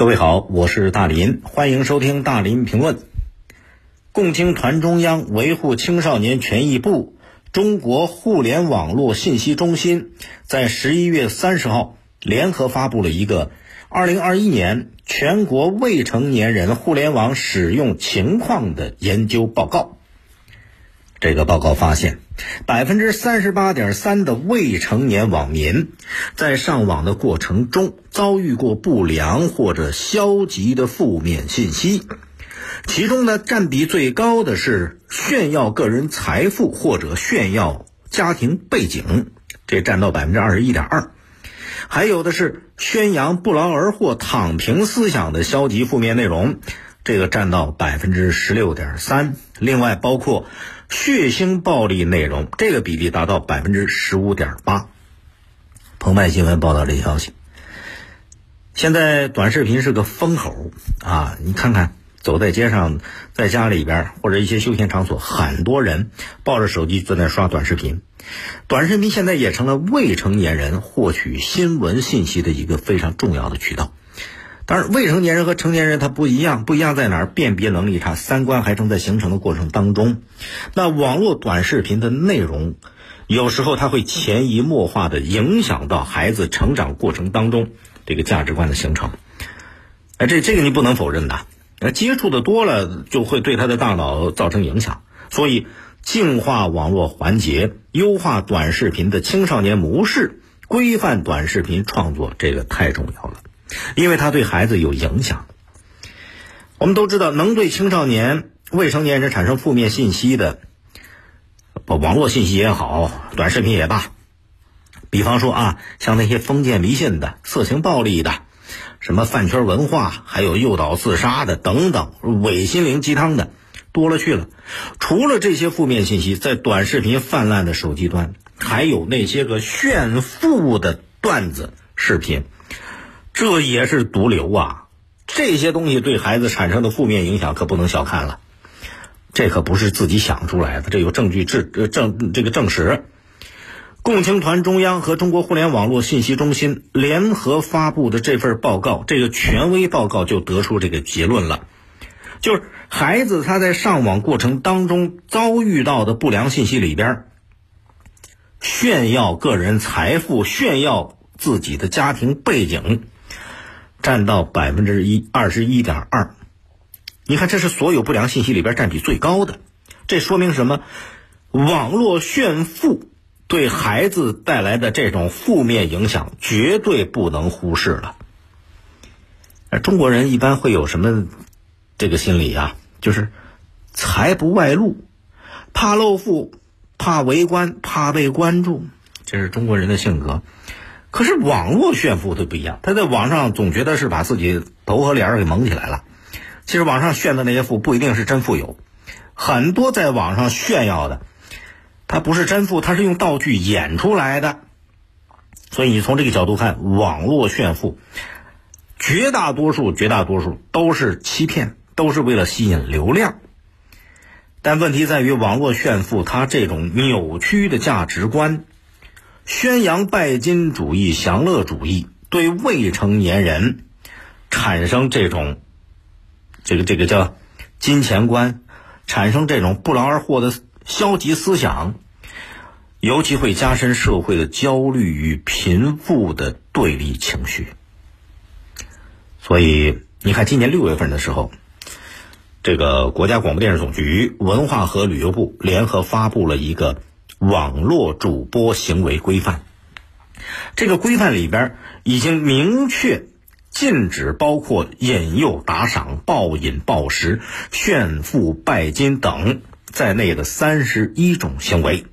各位好，我是大林，欢迎收听大林评论。共青团中央维护青少年权益部、中国互联网络信息中心在十一月三十号联合发布了一个二零二一年全国未成年人互联网使用情况的研究报告。这个报告发现，百分之三十八点三的未成年网民在上网的过程中遭遇过不良或者消极的负面信息，其中呢占比最高的是炫耀个人财富或者炫耀家庭背景，这占到百分之二十一点二，还有的是宣扬不劳而获、躺平思想的消极负面内容，这个占到百分之十六点三，另外包括。血腥暴力内容，这个比例达到百分之十五点八。澎湃新闻报道这消息。现在短视频是个风口啊！你看看，走在街上，在家里边或者一些休闲场所，很多人抱着手机在那刷短视频。短视频现在也成了未成年人获取新闻信息的一个非常重要的渠道。而，未成年人和成年人他不一样，不一样在哪儿？辨别能力差，三观还正在形成的过程当中。那网络短视频的内容，有时候它会潜移默化的影响到孩子成长过程当中这个价值观的形成。哎，这这个你不能否认的。呃，接触的多了，就会对他的大脑造成影响。所以，净化网络环节，优化短视频的青少年模式，规范短视频创作，这个太重要了。因为它对孩子有影响。我们都知道，能对青少年、未成年人产生负面信息的，网络信息也好，短视频也罢，比方说啊，像那些封建迷信的、色情暴力的，什么饭圈文化，还有诱导自杀的等等，伪心灵鸡汤的，多了去了。除了这些负面信息，在短视频泛滥的手机端，还有那些个炫富的段子视频。这也是毒瘤啊！这些东西对孩子产生的负面影响可不能小看了，这可不是自己想出来的，这有证据证呃证这个证实。共青团中央和中国互联网络信息中心联合发布的这份报告，这个权威报告就得出这个结论了，就是孩子他在上网过程当中遭遇到的不良信息里边，炫耀个人财富、炫耀自己的家庭背景。占到百分之一二十一点二，你看这是所有不良信息里边占比最高的，这说明什么？网络炫富对孩子带来的这种负面影响绝对不能忽视了。中国人一般会有什么这个心理啊？就是财不外露，怕露富，怕围观，怕被关注，这是中国人的性格。可是网络炫富它不一样，他在网上总觉得是把自己头和脸儿给蒙起来了。其实网上炫的那些富不一定是真富有，很多在网上炫耀的，他不是真富，他是用道具演出来的。所以你从这个角度看，网络炫富，绝大多数绝大多数都是欺骗，都是为了吸引流量。但问题在于，网络炫富它这种扭曲的价值观。宣扬拜金主义、享乐主义，对未成年人产生这种这个这个叫金钱观，产生这种不劳而获的消极思想，尤其会加深社会的焦虑与贫富的对立情绪。所以，你看，今年六月份的时候，这个国家广播电视总局、文化和旅游部联合发布了一个。网络主播行为规范，这个规范里边已经明确禁止包括引诱、打赏、暴饮暴食、炫富拜金等在内的三十一种行为。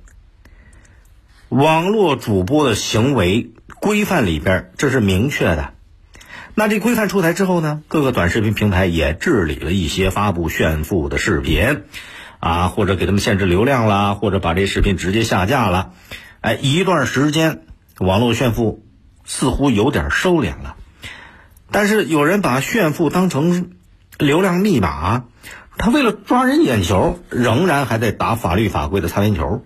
网络主播的行为规范里边这是明确的。那这规范出台之后呢，各个短视频平台也治理了一些发布炫富的视频。啊，或者给他们限制流量啦，或者把这视频直接下架了，哎，一段时间网络炫富似乎有点收敛了，但是有人把炫富当成流量密码，他为了抓人眼球，仍然还在打法律法规的擦边球。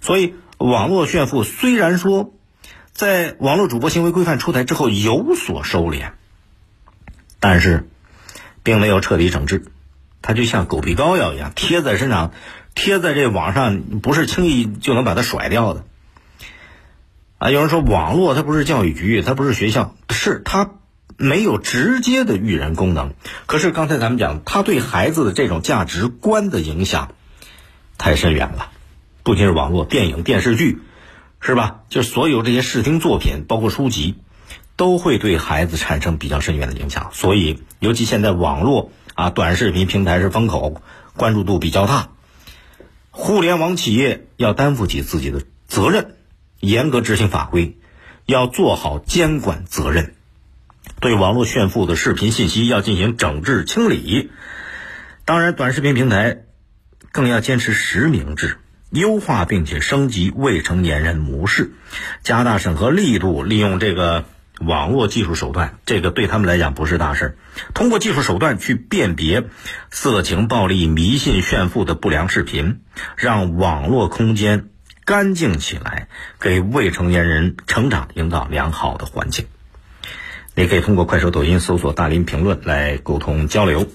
所以，网络炫富虽然说在网络主播行为规范出台之后有所收敛，但是并没有彻底整治，它就像狗皮膏药一样贴在身上，贴在这网上，不是轻易就能把它甩掉的。啊，有人说网络它不是教育局，它不是学校，是它没有直接的育人功能。可是刚才咱们讲，它对孩子的这种价值观的影响太深远了，不仅是网络、电影、电视剧，是吧？就所有这些视听作品，包括书籍，都会对孩子产生比较深远的影响。所以，尤其现在网络啊、短视频平台是风口，关注度比较大，互联网企业要担负起自己的责任。严格执行法规，要做好监管责任，对网络炫富的视频信息要进行整治清理。当然，短视频平台更要坚持实名制，优化并且升级未成年人模式，加大审核力度，利用这个网络技术手段，这个对他们来讲不是大事儿。通过技术手段去辨别色情、暴力、迷信、炫富的不良视频，让网络空间。干净起来，给未成年人成长营造良好的环境。你可以通过快手、抖音搜索“大林评论”来沟通交流。